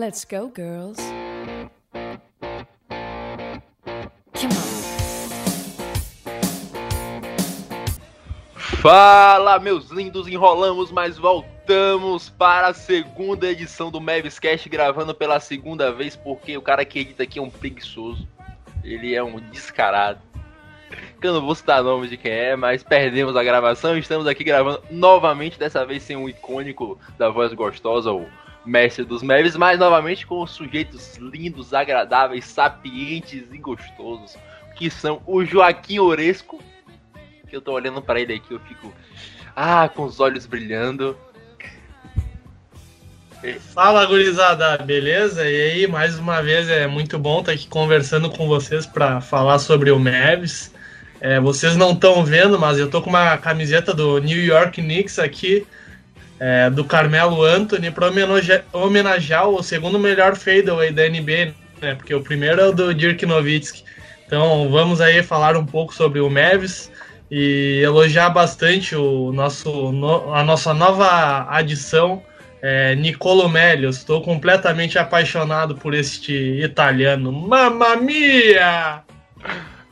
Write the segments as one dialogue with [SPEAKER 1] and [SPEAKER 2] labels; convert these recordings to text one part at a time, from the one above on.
[SPEAKER 1] Let's go, girls. Come on.
[SPEAKER 2] Fala, meus lindos, enrolamos, mas voltamos para a segunda edição do Mavis gravando pela segunda vez, porque o cara que edita aqui é um preguiçoso. Ele é um descarado. Eu não vou citar nome de quem é, mas perdemos a gravação. Estamos aqui gravando novamente, dessa vez sem o icônico da voz gostosa, o mestre dos Mavis, mas novamente com sujeitos lindos, agradáveis, sapientes e gostosos, que são o Joaquim Oresco que eu tô olhando para ele aqui, eu fico. Ah, com os olhos brilhando.
[SPEAKER 3] Fala, gurizada, beleza? E aí, mais uma vez é muito bom estar aqui conversando com vocês para falar sobre o Mavis. É, vocês não estão vendo, mas eu tô com uma camiseta do New York Knicks aqui, é, do Carmelo Anthony, para homenagear, homenagear o segundo melhor fadeaway da NBA, né? Porque o primeiro é o do Dirk Nowitzki. Então vamos aí falar um pouco sobre o Mavis e elogiar bastante o nosso, no, a nossa nova adição, é, Nicolo Melio. Estou completamente apaixonado por este italiano. Mamma mia!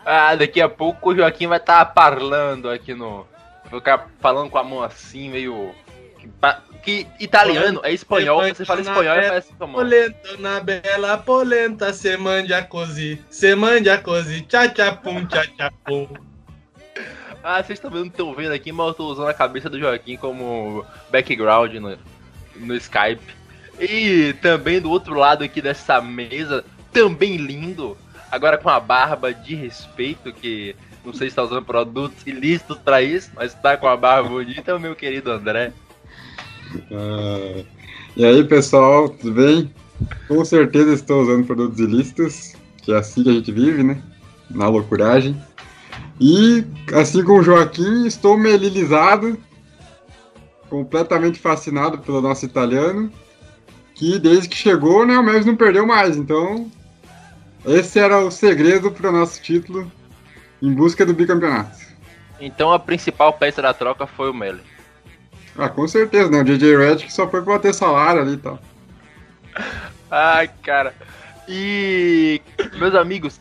[SPEAKER 2] Ah, daqui a pouco o Joaquim vai estar tá parlando aqui no. Ficar falando com a mão assim, meio. Que, que italiano, é espanhol, você fala espanhol e parece como.
[SPEAKER 3] Polenta na bela polenta, se mangia così, se mangia così, tchá tchá pum, tchá tchá pum.
[SPEAKER 2] Ah, vocês também não estão vendo aqui, mas eu tô usando a cabeça do Joaquim como background no, no Skype. E também do outro lado aqui dessa mesa, também lindo, agora com a barba de respeito, que não sei se está usando produtos ilícitos para isso, mas está com a barba bonita, é o meu querido André.
[SPEAKER 4] Uh, e aí, pessoal, tudo bem? Com certeza estou usando produtos ilícitos, que é assim que a gente vive, né? Na loucuragem. E, assim como o Joaquim, estou melilizado, completamente fascinado pelo nosso italiano, que desde que chegou, né, o Messi não perdeu mais. Então, esse era o segredo para o nosso título em busca do bicampeonato.
[SPEAKER 2] Então a principal peça da troca foi o Meli.
[SPEAKER 4] Ah, com certeza, né? O JJ Redick só foi para ter salário ali e tal.
[SPEAKER 2] Ai, cara. E, meus amigos,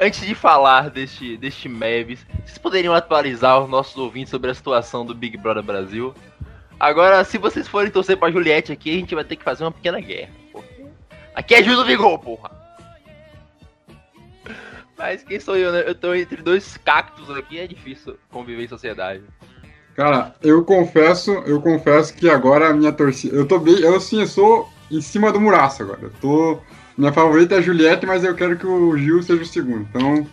[SPEAKER 2] antes de falar deste, deste Mavis, vocês poderiam atualizar os nossos ouvintes sobre a situação do Big Brother Brasil? Agora, se vocês forem torcer pra Juliette aqui, a gente vai ter que fazer uma pequena guerra. Aqui é do Vigor, porra! Mas quem sou eu, né? Eu tô entre dois cactos aqui, é difícil conviver em sociedade.
[SPEAKER 4] Cara, eu confesso, eu confesso que agora a minha torcida. Eu tô bem. Eu assim, eu sou em cima do muraço agora. Eu tô minha favorita é a Juliette, mas eu quero que o Gil seja o segundo. Então,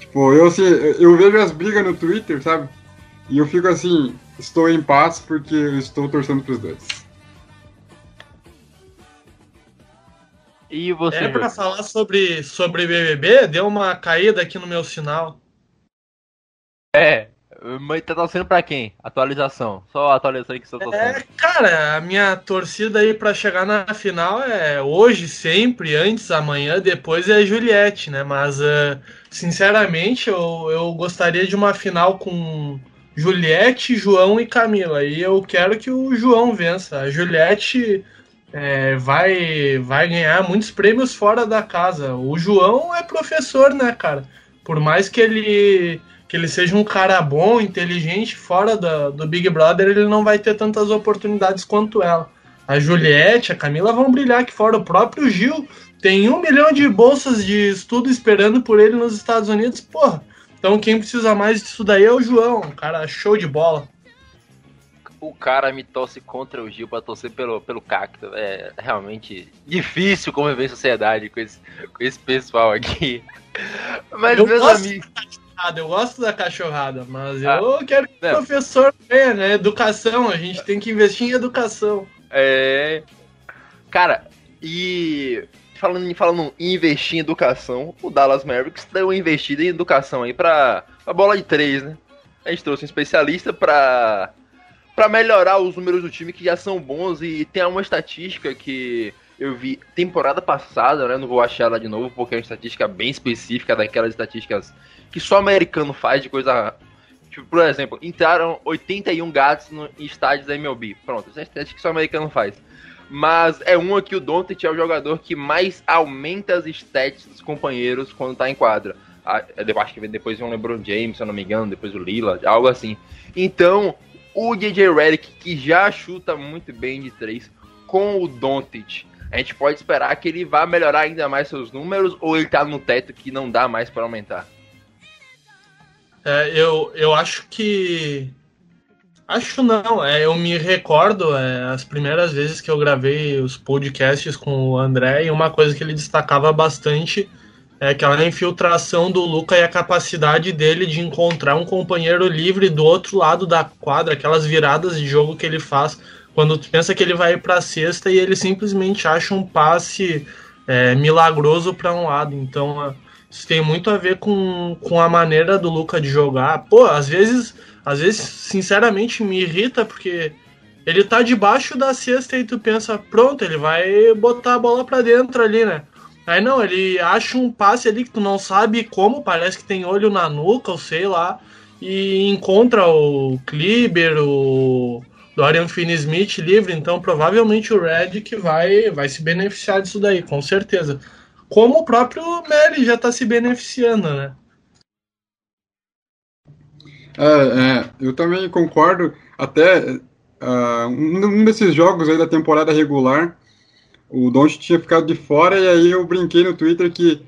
[SPEAKER 4] tipo, eu assim, eu vejo as brigas no Twitter, sabe? E eu fico assim, estou em paz porque eu estou torcendo pros dois.
[SPEAKER 3] E você? É pra falar sobre, sobre BBB? Deu uma caída aqui no meu sinal.
[SPEAKER 2] É, tá torcendo pra quem? Atualização. Só a atualização que você tá torcendo.
[SPEAKER 3] É, cara, a minha torcida aí pra chegar na final é hoje, sempre, antes, amanhã, depois é a Juliette, né? Mas, uh, sinceramente, eu, eu gostaria de uma final com Juliette, João e Camila. E eu quero que o João vença. A Juliette é, vai, vai ganhar muitos prêmios fora da casa. O João é professor, né, cara? Por mais que ele que ele seja um cara bom, inteligente, fora do, do Big Brother, ele não vai ter tantas oportunidades quanto ela. A Juliette, a Camila vão brilhar aqui fora. O próprio Gil tem um milhão de bolsas de estudo esperando por ele nos Estados Unidos. Porra, então quem precisa mais disso daí é o João, um cara show de bola.
[SPEAKER 2] O cara me torce contra o Gil pra torcer pelo, pelo cacto. É realmente difícil conviver em sociedade com esse, com esse pessoal aqui. Mas,
[SPEAKER 3] eu
[SPEAKER 2] meus
[SPEAKER 3] gosto
[SPEAKER 2] amigos
[SPEAKER 3] cachorrada, eu gosto da cachorrada, mas ah, eu quero que o professor venha, né? Educação, a gente tem que investir em educação.
[SPEAKER 2] É. Cara, e falando, falando em investir em educação, o Dallas Mavericks deu uma investida em educação aí pra, pra bola de três, né? A gente trouxe um especialista pra, pra melhorar os números do time que já são bons e tem uma estatística que eu vi temporada passada, né? Não vou achar ela de novo porque é uma estatística bem específica daquelas estatísticas que só americano faz de coisa. Tipo, por exemplo, entraram 81 gatos no, em estádios da MLB. Pronto, essa é a estatística que só americano faz. Mas é um aqui, o Doncic é o jogador que mais aumenta as stats dos companheiros quando tá em quadra. Eu acho que depois vem o LeBron James, se eu não me engano, depois o Lillard, algo assim. Então, o DJ Redick, que já chuta muito bem de três, com o Doncic, a gente pode esperar que ele vá melhorar ainda mais seus números ou ele tá no teto que não dá mais para aumentar?
[SPEAKER 3] É, eu, eu acho que. Acho não, é, eu me recordo é, as primeiras vezes que eu gravei os podcasts com o André e uma coisa que ele destacava bastante é aquela infiltração do Luca e a capacidade dele de encontrar um companheiro livre do outro lado da quadra, aquelas viradas de jogo que ele faz quando tu pensa que ele vai para a cesta e ele simplesmente acha um passe é, milagroso para um lado. Então, isso tem muito a ver com, com a maneira do Luca de jogar. Pô, às vezes, às vezes, sinceramente, me irrita porque ele tá debaixo da cesta e tu pensa, pronto, ele vai botar a bola para dentro ali, né? Aí não, ele acha um passe ali que tu não sabe como, parece que tem olho na nuca, ou sei lá, e encontra o Kliber, o Dorian Finney-Smith livre, então provavelmente o Red que vai, vai se beneficiar disso daí, com certeza. Como o próprio Mary já está se beneficiando, né?
[SPEAKER 4] É, é, eu também concordo. Até uh, um desses jogos aí da temporada regular, o Don't tinha ficado de fora e aí eu brinquei no Twitter que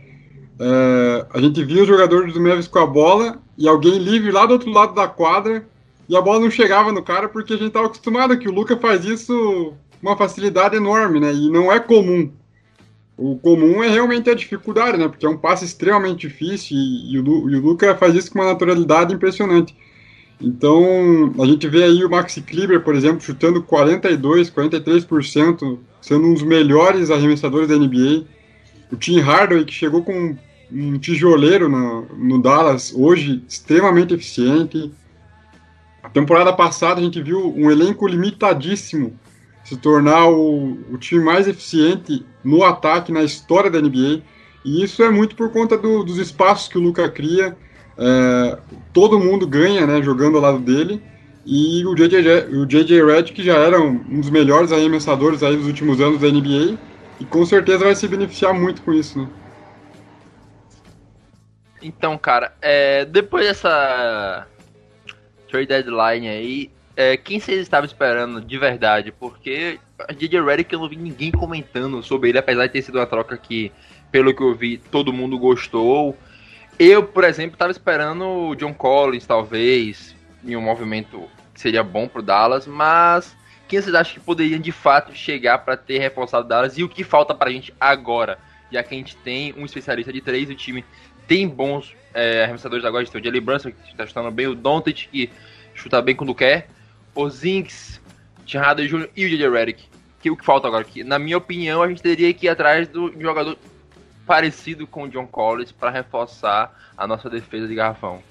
[SPEAKER 4] uh, a gente via os jogadores do Mavis com a bola e alguém livre lá do outro lado da quadra e a bola não chegava no cara porque a gente estava acostumado que o Luca faz isso com uma facilidade enorme, né? E não é comum. O comum é realmente a dificuldade, né? Porque é um passe extremamente difícil e, e, o, e o Luca faz isso com uma naturalidade impressionante. Então, a gente vê aí o Maxi Kleber, por exemplo, chutando 42, 43%, sendo um dos melhores arremessadores da NBA. O Tim Hardaway, que chegou com um tijoleiro no, no Dallas, hoje extremamente eficiente. A temporada passada a gente viu um elenco limitadíssimo se tornar o, o time mais eficiente no ataque na história da NBA. E isso é muito por conta do, dos espaços que o Luca cria. É, todo mundo ganha né, jogando ao lado dele. E o JJ, o JJ Redick já era um, um dos melhores arremessadores aí dos últimos anos da NBA. E com certeza vai se beneficiar muito com isso, né?
[SPEAKER 2] Então, cara, é, depois dessa trade deadline aí, é, quem vocês estavam esperando de verdade? Porque a DJ Redick eu não vi ninguém comentando sobre ele, apesar de ter sido uma troca que, pelo que eu vi, todo mundo gostou. Eu, por exemplo, estava esperando o John Collins, talvez, em um movimento que seria bom pro Dallas, mas quem vocês acham que poderiam de fato chegar para ter reforçado Dallas e o que falta pra gente agora? Já que a gente tem um especialista de três, o time tem bons é, arremessadores agora, a tem o Jalen Brunson, que está chutando bem, o Doncic, que chuta bem quando quer, o Zinks, Hardaway Jr. e o J.J. Redick. Que o que falta agora aqui? Na minha opinião, a gente teria que ir atrás do jogador parecido com o John Collins para reforçar a nossa defesa de garrafão.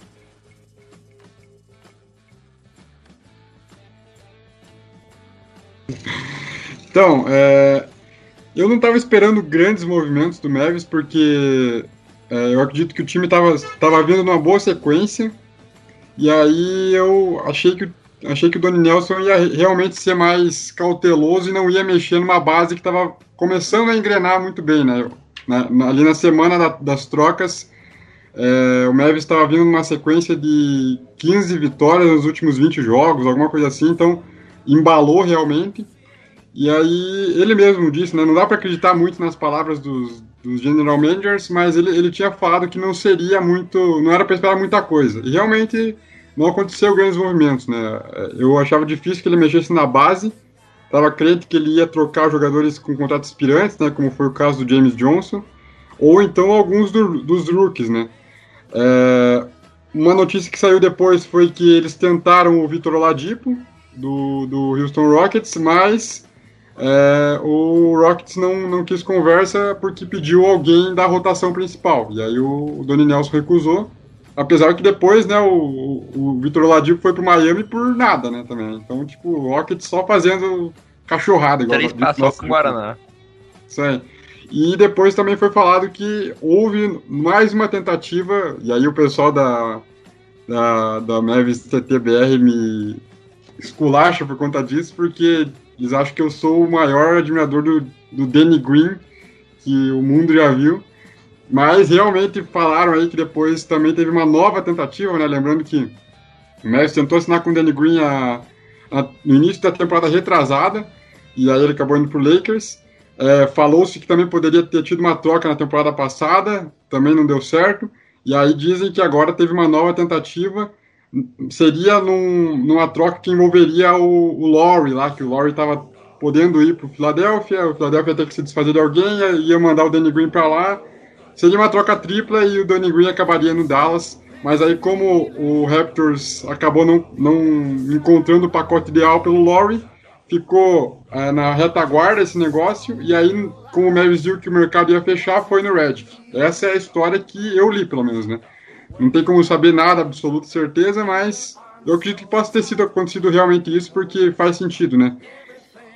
[SPEAKER 4] Então, é, eu não estava esperando grandes movimentos do Mavis, porque é, eu acredito que o time estava tava vindo numa boa sequência, e aí eu achei que, achei que o Donnie Nelson ia realmente ser mais cauteloso e não ia mexer numa base que estava começando a engrenar muito bem, né? Na, na, ali na semana da, das trocas, é, o Mavis estava vindo numa sequência de 15 vitórias nos últimos 20 jogos, alguma coisa assim, então embalou realmente. E aí ele mesmo disse, né, não dá para acreditar muito nas palavras dos, dos general managers, mas ele, ele tinha falado que não seria muito, não era para esperar muita coisa. E realmente não aconteceu grandes movimentos, né? Eu achava difícil que ele mexesse na base. Tava crente que ele ia trocar jogadores com contratos expirantes, né, como foi o caso do James Johnson, ou então alguns do, dos rookies, né? É, uma notícia que saiu depois foi que eles tentaram o Vitor Oladipo do, do Houston Rockets, mas é, o Rockets não, não quis conversa porque pediu alguém da rotação principal. E aí o, o Donnie Nelson recusou. Apesar que depois, né, o, o Vitor Oladipo foi pro Miami por nada, né, também. Então, tipo, o Rockets só fazendo cachorrada. Igual
[SPEAKER 2] Três passos com o Guaraná.
[SPEAKER 4] Isso aí. E depois também foi falado que houve mais uma tentativa, e aí o pessoal da, da, da Mavis TTBR me esculacha por conta disso, porque Eles acham que eu sou o maior admirador do, do Danny Green que o mundo já viu. Mas realmente falaram aí que depois também teve uma nova tentativa, né? Lembrando que o Mavis tentou assinar com o Danny Green a, a, no início da temporada retrasada, e aí ele acabou indo pro Lakers. É, Falou-se que também poderia ter tido uma troca na temporada passada, também não deu certo. E aí dizem que agora teve uma nova tentativa. Seria num, numa troca que envolveria o, o Laurie lá, que o Laurie estava podendo ir para o Philadelphia, o Philadelphia ia ter que se desfazer de alguém, ia mandar o Danny Green para lá. Seria uma troca tripla e o Danny Green acabaria no Dallas. Mas aí, como o Raptors acabou não, não encontrando o pacote ideal pelo Laurie, ficou é, na retaguarda esse negócio, e aí, como o Mavis viu que o mercado ia fechar, foi no Redick. Essa é a história que eu li, pelo menos, né? Não tem como saber nada, absoluta certeza, mas eu acredito que possa ter sido acontecido realmente isso, porque faz sentido, né?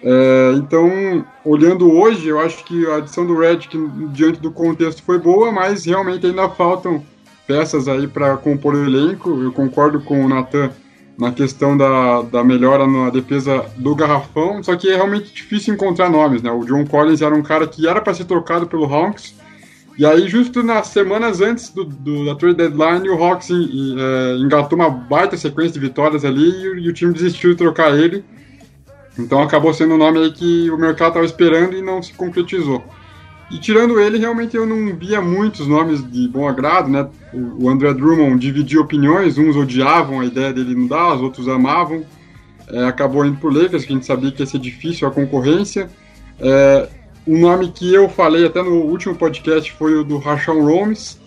[SPEAKER 4] É, então, olhando hoje, eu acho que a adição do Redick diante do contexto foi boa, mas realmente ainda faltam peças aí para compor o elenco. Eu concordo com o Nathan na questão da, da melhora na defesa do garrafão, só que é realmente difícil encontrar nomes, né? O John Collins era um cara que era para ser trocado pelo Hawks, e aí justo nas semanas antes do, do da trade deadline, o Hawks é, engatou uma baita sequência de vitórias ali e, e, o time desistiu de trocar ele. Então acabou sendo um nome aí que o mercado estava esperando e não se concretizou. E tirando ele, realmente eu não via muitos nomes de bom agrado, né? O André Drummond dividia opiniões, uns odiavam a ideia dele no Dallas, outros amavam. É, acabou indo pro Lakers, que a gente sabia que ia ser difícil a concorrência. É, nome que eu falei até no último podcast foi o do Rashawn Holmes,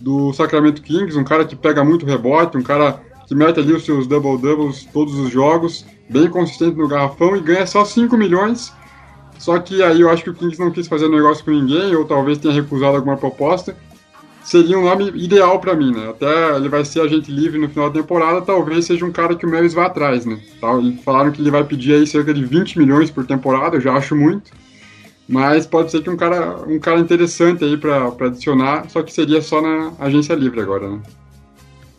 [SPEAKER 4] do Sacramento Kings, um cara que pega muito rebote, um cara que mete ali os seus double-doubles todos os jogos, bem consistente no garrafão e ganha só 5 milhões só que aí eu acho que o Kings não quis fazer negócio com ninguém, ou talvez tenha recusado alguma proposta. Seria um nome ideal para mim, né? Até ele vai ser agente livre no final da temporada, talvez seja um cara que o Mavis vá atrás, né? Falaram que ele vai pedir aí cerca de 20 milhões por temporada, eu já acho muito. Mas pode ser que um cara, um cara interessante aí para adicionar, só que seria só na agência livre agora, né?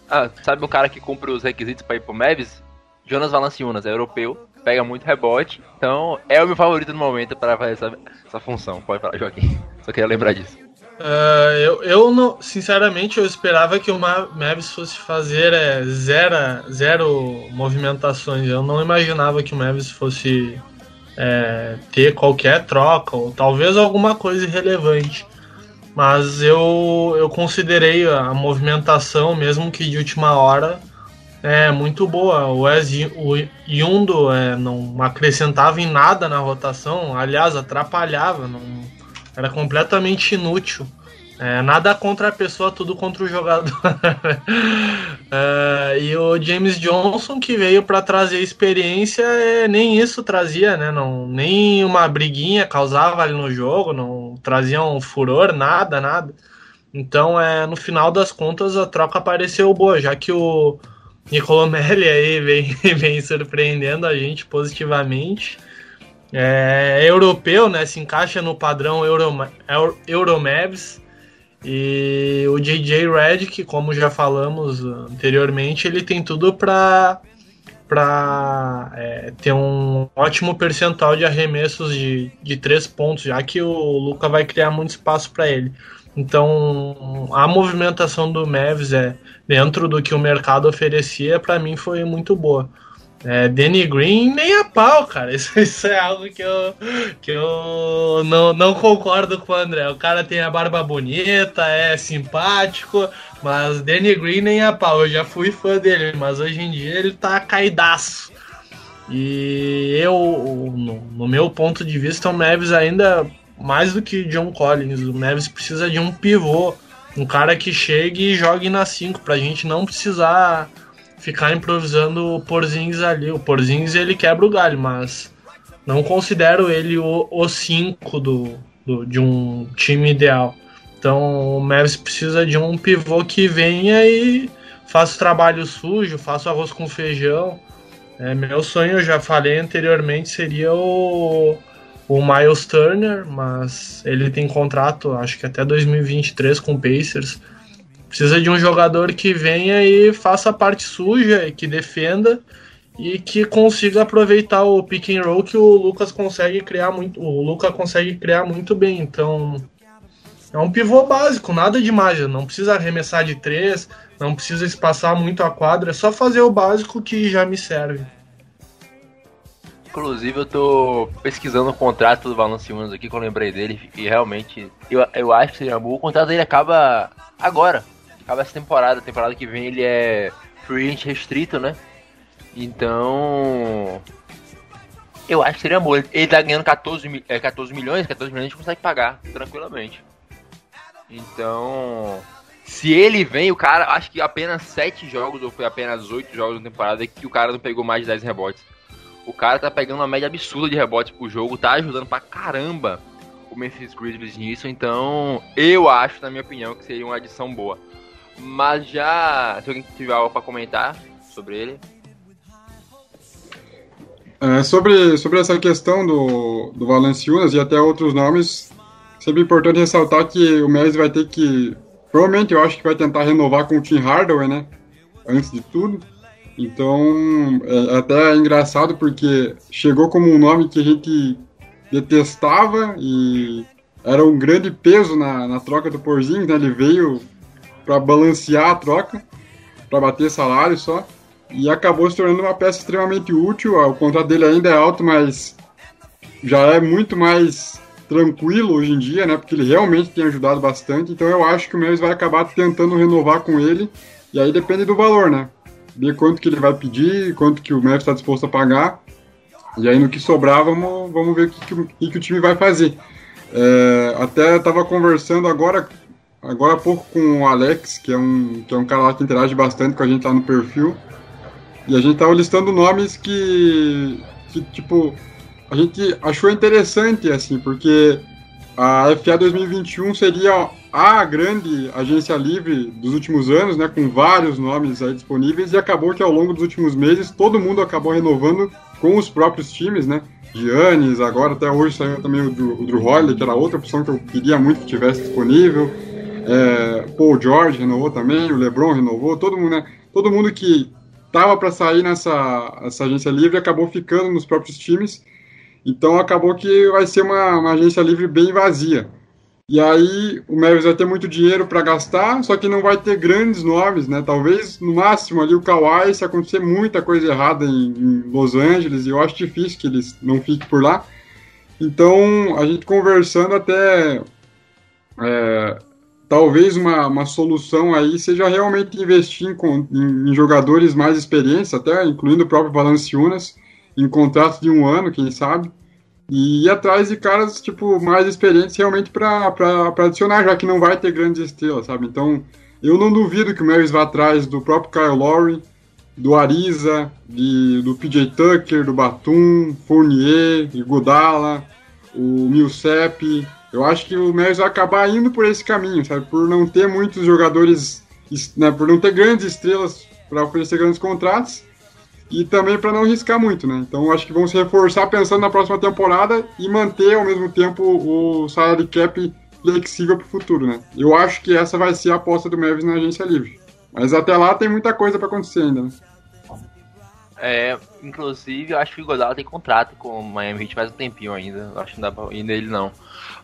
[SPEAKER 2] Ah, sabe um cara que cumpre os requisitos para ir pro Mavis? Jonas Valanciunas, é europeu, pega muito rebote. Então é o meu favorito no momento para fazer essa, essa função. Pode falar, Joaquim. Só queria lembrar disso.
[SPEAKER 3] Uh, eu, eu não, sinceramente, eu esperava que o Mavis fosse fazer é, zero, zero movimentações. Eu não imaginava que o Mavis fosse é, ter qualquer troca ou talvez alguma coisa irrelevante. Mas eu, eu considerei a movimentação, mesmo que de última hora, é muito boa. O, Wes, Yundo é, não acrescentava em nada na rotação, aliás, atrapalhava, não, era completamente inútil. É, nada contra a pessoa, tudo contra o jogador. é, e o James Johnson, que veio para trazer experiência, é, nem isso trazia, né? Não, nem uma briguinha causava ali no jogo, não trazia um furor, nada, nada. Então, é, no final das contas, a troca pareceu boa, já que o, Nicolomelli aí vem, vem surpreendendo a gente positivamente. É, é europeu, né? Se encaixa no padrão Euro, Euromavs. E o JJ Redick, como já falamos anteriormente, ele tem tudo para para é, ter um ótimo percentual de arremessos de, de três pontos, já que o Luca vai criar muito espaço para ele. Então, a movimentação do Mavs é dentro do que o mercado oferecia, para mim foi muito boa. É, Danny Green nem a pau, cara. Isso, isso, é algo que eu, que eu não, não concordo com o André. O cara tem a barba bonita, é simpático, mas Danny Green nem a pau. Eu já fui fã dele, mas hoje em dia ele tá caidaço. E eu, no, no meu ponto de vista, o Mavis ainda mais do que John Collins. O Mavis precisa de um pivô, um cara que chegue e jogue na 5, pra gente não precisar ficar improvisando o Porzingis ali. O Porzingis ele quebra o galho, mas não considero ele o 5 do, do, de um time ideal. Então o Mavis precisa de um pivô que venha e faça o trabalho sujo, faça o arroz com feijão. É, meu sonho, eu já falei anteriormente, seria o, o Miles Turner, mas ele tem contrato, acho que até 2023 com o Pacers. Precisa de um jogador que venha e faça a parte suja e que defenda e que consiga aproveitar o pick and roll que o Lucas consegue criar muito, o Luca consegue criar muito bem. Então, é um pivô básico, nada demais, não precisa arremessar de três, não precisa espaçar muito a quadra, é só fazer o básico que já me serve.
[SPEAKER 2] Inclusive, eu tô pesquisando o contrato do Valanciunas aqui, que eu lembrei dele, e realmente, eu, eu acho que seria bom. O contrato dele acaba agora, acaba essa temporada. Temporada que vem ele é free agent restrito, né? Então, eu acho que seria bom. Ele tá ganhando 14, é, 14 milhões, 14 milhões a gente consegue pagar tranquilamente. Então, se ele vem, o cara, acho que apenas 7 jogos, ou foi apenas 8 jogos na temporada, que o cara não pegou mais de 10 rebotes. O cara tá pegando uma média absurda de rebotes pro jogo, tá ajudando pra caramba o Memphis Grizzlies nisso, então eu acho, na minha opinião, que seria uma adição boa. Mas já, se alguém tiver algo pra comentar sobre ele.
[SPEAKER 4] É, sobre, sobre essa questão do, do Valenciunas e até outros nomes, sempre importante ressaltar que o Mavis vai ter que. Provavelmente eu acho que vai tentar renovar com o Tim Hardaway, né? Antes de tudo. Então, é até engraçado porque chegou como um nome que a gente detestava e era um grande peso na, na troca do Porzinho, né? Ele veio para balancear a troca, para bater salário só, e acabou se tornando uma peça extremamente útil. O contrato dele ainda é alto, mas já é muito mais tranquilo hoje em dia, né? Porque ele realmente tem ajudado bastante. Então eu acho que o Memphis vai acabar tentando renovar com ele. E aí depende do valor, né? Ver quanto que ele vai pedir, quanto que o Memphis está disposto a pagar. E aí no que sobrar, vamos, vamos ver o que, que, que o time vai fazer. É, até estava conversando agora, agora há pouco com o Alex, que é, um, que é um cara lá que interage bastante com a gente lá no perfil. E a gente estava listando nomes que, que, tipo, a gente achou interessante, assim, porque a FA 2021 seria a grande agência livre dos últimos anos, né, com vários nomes aí disponíveis, e acabou que ao longo dos últimos meses todo mundo acabou renovando com os próprios times, né, Giannis, agora até hoje saiu também o Drew, o Drew Holiday, que era outra opção que eu queria muito que tivesse disponível, é, Paul George renovou também, o LeBron renovou, todo mundo, né, todo mundo que tava para sair nessa essa agência livre acabou ficando nos próprios times, então acabou que vai ser uma, uma agência livre bem vazia. E aí o Mavis vai ter muito dinheiro para gastar, só que não vai ter grandes nomes, né? Talvez no máximo ali o Kawhi, se acontecer muita coisa errada em, em Los Angeles, e eu acho difícil que eles não fiquem por lá. Então a gente conversando até é, talvez uma, uma solução aí seja realmente investir em, em, em jogadores mais experientes, até incluindo o próprio Valanciunas em contrato de um ano, quem sabe, e ir atrás de caras, tipo, mais experientes realmente para adicionar, já que não vai ter grandes estrelas, sabe? Então, eu não duvido que o Mavis vá atrás do próprio Kyle Lowry, do Ariza, de, do PJ Tucker, do Batum, Fournier, Godala, o Millsap. Eu acho que o Mavis vai acabar indo por esse caminho, sabe? Por não ter muitos jogadores, né? por não ter grandes estrelas para oferecer grandes contratos e também para não riscar muito, né? Então acho que vão se reforçar pensando na próxima temporada e manter ao mesmo tempo o salary cap flexível para o futuro, né? Eu acho que essa vai ser a aposta do Mavis na agência livre. Mas até lá tem muita coisa para acontecer ainda, né?
[SPEAKER 2] É, inclusive, eu acho que o Godala tem contrato com o Miami Heat faz um tempinho ainda. Eu acho que não dá pra ir nele, não.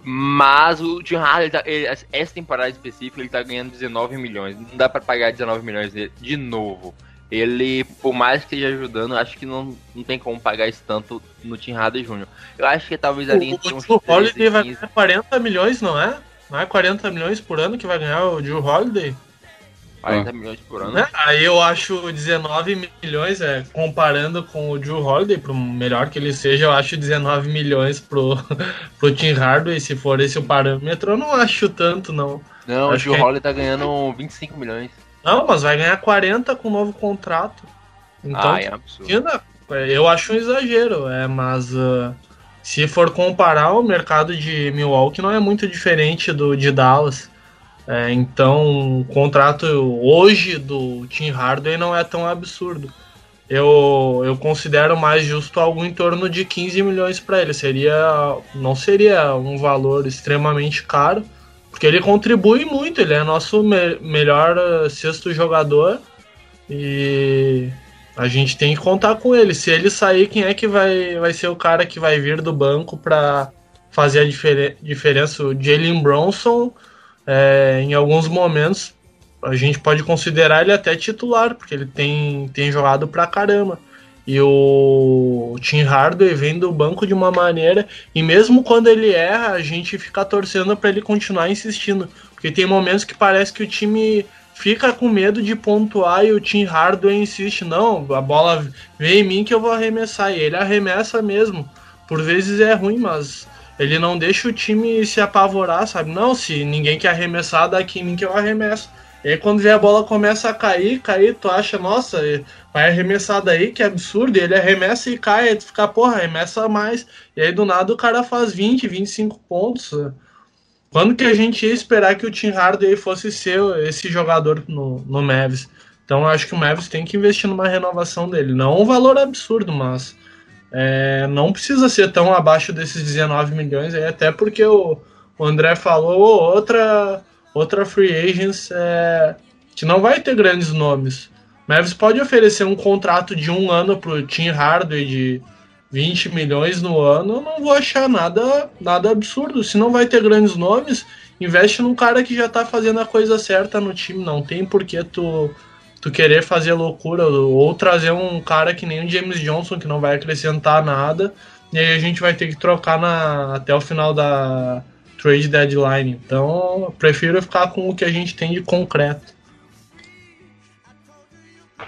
[SPEAKER 2] Mas o Jim Harden, tá, essa temporada específica, ele tá ganhando 19 milhões. Não dá pra pagar 19 milhões de novo ele, por mais que esteja ajudando, acho que não, não tem como pagar isso tanto no Tim Harden Jr. Eu acho que talvez ali
[SPEAKER 3] entre o, uns O Holiday vai ganhar 40 milhões, não é? Não é 40 milhões por ano que vai ganhar o Drew Holiday?
[SPEAKER 2] 40 milhões por ano.
[SPEAKER 3] É, aí eu acho 19 milhões, é, comparando com o Drew Holiday, pro melhor que ele seja, eu acho 19 milhões pro, pro Tim Hardaway, se for esse o parâmetro, eu não acho tanto, não.
[SPEAKER 2] Não,
[SPEAKER 3] acho
[SPEAKER 2] o Drew que... Holiday tá ganhando 25 milhões.
[SPEAKER 3] Não, mas vai ganhar 40 com o novo contrato. Então,
[SPEAKER 2] ah, é absurdo.
[SPEAKER 3] eu acho um exagero, é, mas uh, se for comparar o mercado de Milwaukee não é muito diferente do de Dallas. É, então, o contrato hoje do Tim Hardaway não é tão absurdo. Eu, eu considero mais justo algo em torno de 15 milhões para ele. Seria, não seria um valor extremamente caro, porque ele contribui muito, ele é nosso me melhor uh, sexto jogador. E A gente tem que contar com ele. Se ele sair, quem é que vai, vai ser o cara que vai vir do banco para fazer a difer diferença? O Jalen Bronson, é, em alguns momentos, a gente pode considerar ele até titular, porque ele tem, tem jogado pra caramba. E o Tim Hardaway vem do banco de uma maneira, e mesmo quando ele erra, a gente fica torcendo para ele continuar insistindo. Porque tem momentos que parece que o time fica com medo de pontuar e o Tim Hardaway insiste, não, a bola vem em mim que eu vou arremessar. E ele arremessa mesmo. Por vezes é ruim, mas ele não deixa o time se apavorar, sabe? Não, se ninguém quer arremessar, daqui em mim que eu arremesso. E aí quando a bola começa a cair, cair, tu acha, nossa, vai arremessar daí, que absurdo. E ele arremessa e cai, aí tu fica, porra, arremessa mais. E aí do nada o cara faz 20, 25 pontos. Quando que a gente ia esperar que o Tim Hardaway fosse ser esse jogador no, no Mavis? Então eu acho que o Mavis tem que investir numa renovação dele. Não um valor absurdo, mas é, não precisa ser tão abaixo desses 19 milhões aí, até porque o, o André falou outra outra free agents é, que não vai ter grandes nomes. Mavis pode oferecer um contrato de um ano para o Tim Hardaway de 20 milhões no ano, eu não vou achar nada, nada absurdo. Se não vai ter grandes nomes, investe num cara que já está fazendo a coisa certa no time. Não tem por que tu, tu querer fazer loucura ou trazer um cara que nem o James Johnson, que não vai acrescentar nada. E aí a gente vai ter que trocar na, até o final da, trade deadline. Então, prefiro ficar com o que a gente tem de concreto.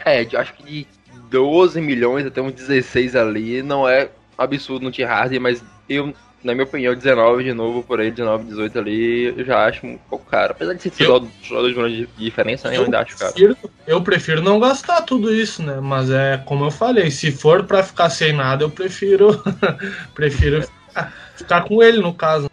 [SPEAKER 2] É, eu acho que de 12 milhões até uns 16 ali não é absurdo no T-Hard, mas eu, na minha opinião, 19 de novo por aí, 19, 18 ali, eu já acho um pouco caro. Apesar de ser só dois milhões de diferença, né, eu, eu ainda acho caro.
[SPEAKER 3] Prefiro, eu prefiro não gastar tudo isso, né? Mas é como eu falei, se for para ficar sem nada, eu prefiro prefiro ficar, ficar com ele no caso.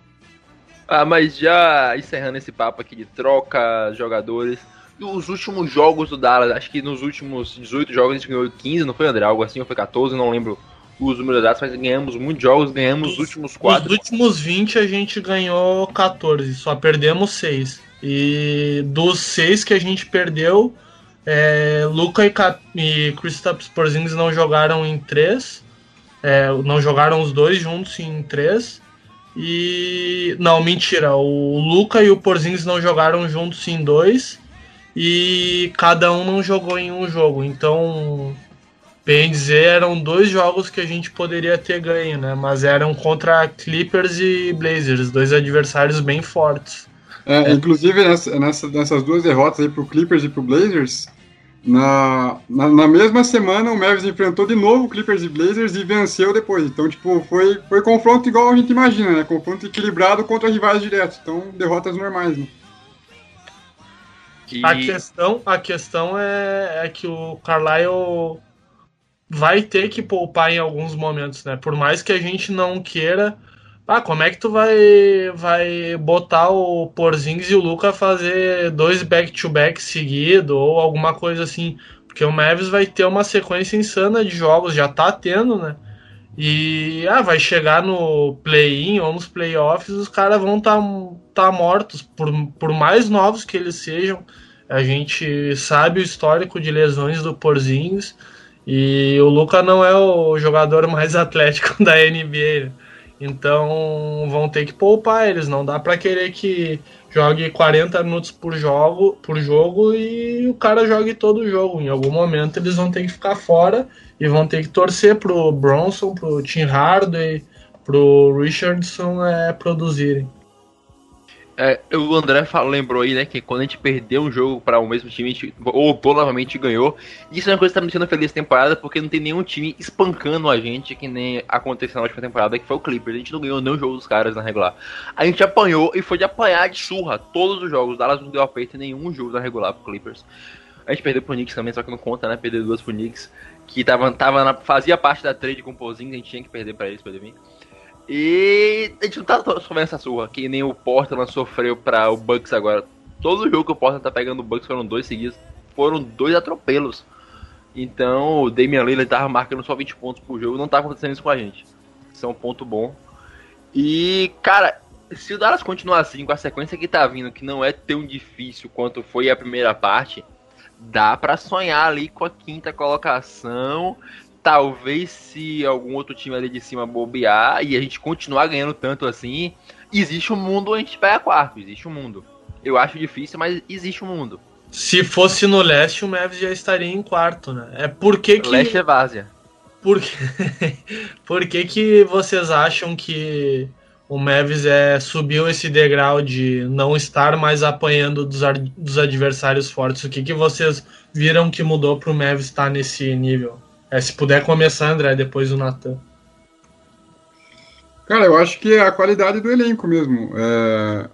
[SPEAKER 2] Ah, mas já encerrando esse papo aqui de troca, jogadores. Os últimos jogos do Dallas, acho que nos últimos 18 jogos a gente ganhou 15, não foi, André? Algo assim, ou foi 14, não lembro os números dados, mas ganhamos muitos jogos, ganhamos os últimos 4.
[SPEAKER 3] Os últimos 20 a gente ganhou 14, só perdemos 6. E dos 6 que a gente perdeu, é, Luca e, Cap e Kristaps Porzingis não jogaram em 3. É, não jogaram os dois juntos em 3. E. Não, mentira. O Luca e o Porzingis não jogaram juntos em dois. E cada um não jogou em um jogo. Então, bem dizer, eram dois jogos que a gente poderia ter ganho, né? Mas eram contra Clippers e Blazers, dois adversários bem fortes.
[SPEAKER 4] É, é. Inclusive, nessa, nessa, nessas duas derrotas aí pro Clippers e pro Blazers, na, na, na, mesma semana, o Mavis enfrentou de novo Clippers e Blazers e venceu depois. Então, tipo, foi, foi confronto igual a gente imagina, né? Confronto equilibrado contra rivais diretos. Então, derrotas normais, né?
[SPEAKER 3] A questão, a questão é, é que o Carlisle vai ter que poupar em alguns momentos, né? Por mais que a gente não queira, ah, como é que tu vai, vai botar o Porzingis e o Luca fazer dois back-to-back seguido ou alguma coisa assim? Porque o Mavis vai ter uma sequência insana de jogos, já tá tendo, né? E ah, vai chegar no play-in ou nos playoffs, os caras vão estar tá, tá mortos, por, por mais novos que eles sejam. A gente sabe o histórico de lesões do Porzingis e o Luca não é o jogador mais atlético da NBA. Né? Então vão ter que poupar eles. Não dá para querer que jogue 40 minutos por jogo, por jogo e o cara jogue todo o jogo. Em algum momento eles vão ter que ficar fora e vão ter que torcer pro Bronson, pro Tim Hardaway, pro Richardson é, produzirem.
[SPEAKER 2] É, o André fala, lembrou aí, né, que quando a gente perdeu um jogo para o mesmo time, gente voltou novamente e ganhou. Isso é uma coisa que tá me deixando feliz essa temporada, porque não tem nenhum time espancando a gente, que nem aconteceu na última temporada, que foi o Clippers. A gente não ganhou nenhum jogo dos caras na regular. A gente apanhou e foi de apanhar de surra todos os jogos. Dallas não deu aperto em nenhum jogo na regular pro Clippers. A gente perdeu pro Knicks também, só que não conta, né? Perdeu duas pro Knicks, que tava, tava na, fazia parte da trade com o Pozinho, a gente tinha que perder para eles, pra mim. E a gente não tá sofrendo essa surra, que nem o Portland sofreu para o Bucks agora. Todo jogo que o Portland tá pegando o Bucks foram dois seguidos, foram dois atropelos. Então o Damian Lillard tava marcando só 20 pontos por jogo, não tá acontecendo isso com a gente. Isso é um ponto bom. E, cara, se o Dallas continuar assim, com a sequência que tá vindo, que não é tão difícil quanto foi a primeira parte, dá para sonhar ali com a quinta colocação. Talvez se algum outro time ali de cima bobear e a gente continuar ganhando tanto assim, existe um mundo onde a gente pega quarto, existe um mundo. Eu acho difícil, mas existe um mundo.
[SPEAKER 3] Se fosse no leste, o Mavis já estaria em quarto, né? É por que.
[SPEAKER 2] Leste é várzea.
[SPEAKER 3] Por que... por que que vocês acham que o Mavis é, subiu esse degrau de não estar mais apanhando dos, dos adversários fortes? O que, que vocês viram que mudou para o Mavis estar nesse nível? É, se puder começar, André, depois o Natan.
[SPEAKER 4] Cara, eu acho que é a qualidade do elenco mesmo. É,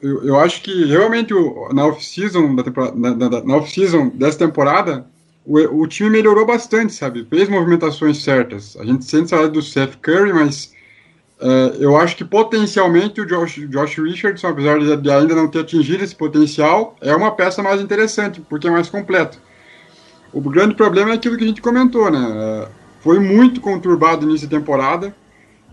[SPEAKER 4] eu, eu, acho que realmente o, na off-season na, na, na off dessa temporada, o, o, time melhorou bastante, sabe? Fez movimentações certas. A gente sente saudade do Seth Curry, mas é, eu acho que potencialmente o Josh, Josh Richardson, apesar de, de ainda não ter atingido esse potencial, é uma peça mais interessante, porque é mais completo. O grande problema é aquilo que a gente comentou, né? É, foi muito conturbado no início da temporada,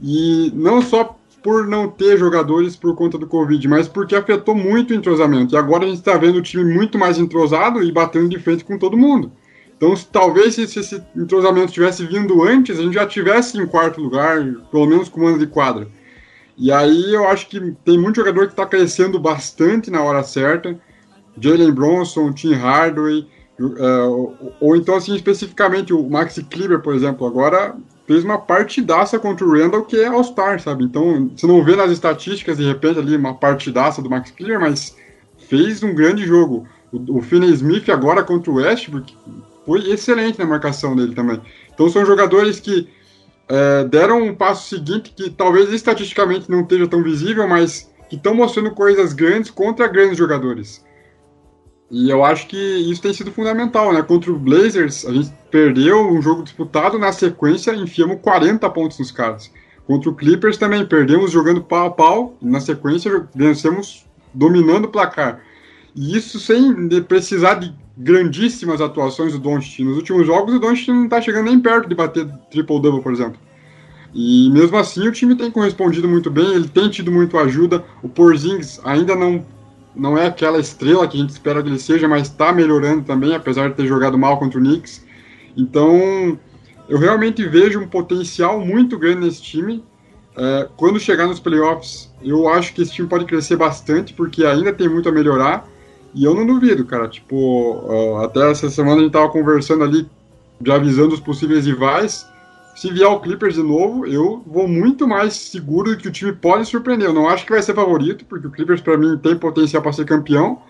[SPEAKER 4] e não só por não ter jogadores por conta do Covid, mas porque afetou muito o entrosamento. E agora a gente está vendo o time muito mais entrosado e batendo de frente com todo mundo. Então, talvez se esse entrosamento tivesse vindo antes, a gente já tivesse em quarto lugar, pelo menos com mando de quadra. E aí eu acho que tem muito jogador que está crescendo bastante na hora certa. Jalen Bronson, Tim Hardaway, uh, ou então, assim, especificamente o Maxi Kleber, por exemplo, agora fez uma partidaça contra o Randall que é All-Star, sabe? Então, você não vê nas estatísticas, de repente, ali uma partidaça do Max Kleber, mas fez um grande jogo. O, o Finney Smith agora contra o Westbrook foi excelente na marcação dele também. Então são jogadores que é, deram um passo seguinte que talvez estatisticamente não esteja tão visível, mas que estão mostrando coisas grandes contra grandes jogadores. E eu acho que isso tem sido fundamental, né? Contra o Blazers, a gente perdeu um jogo disputado, na sequência enfiamos 40 pontos nos caras. Contra o Clippers também, perdemos jogando pau a pau, na sequência vencemos dominando o placar. E isso sem precisar de grandíssimas atuações do Doncic. Nos últimos jogos, o Doncic não está chegando nem perto de bater triple-double, por exemplo. E mesmo assim, o time tem correspondido muito bem, ele tem tido muito ajuda. O Porzingis ainda não, não é aquela estrela que a gente espera que ele seja, mas está melhorando também, apesar de ter jogado mal contra o Knicks. Então, eu realmente vejo um potencial muito grande nesse time. É, quando chegar nos playoffs, eu acho que esse time pode crescer bastante, porque ainda tem muito a melhorar. E eu não duvido, cara. Tipo, até essa semana a gente tava conversando ali, já avisando os possíveis rivais. Se vier o Clippers de novo, eu vou muito mais seguro que o time pode surpreender. Eu não acho que vai ser favorito, porque o Clippers para mim tem potencial para ser campeão.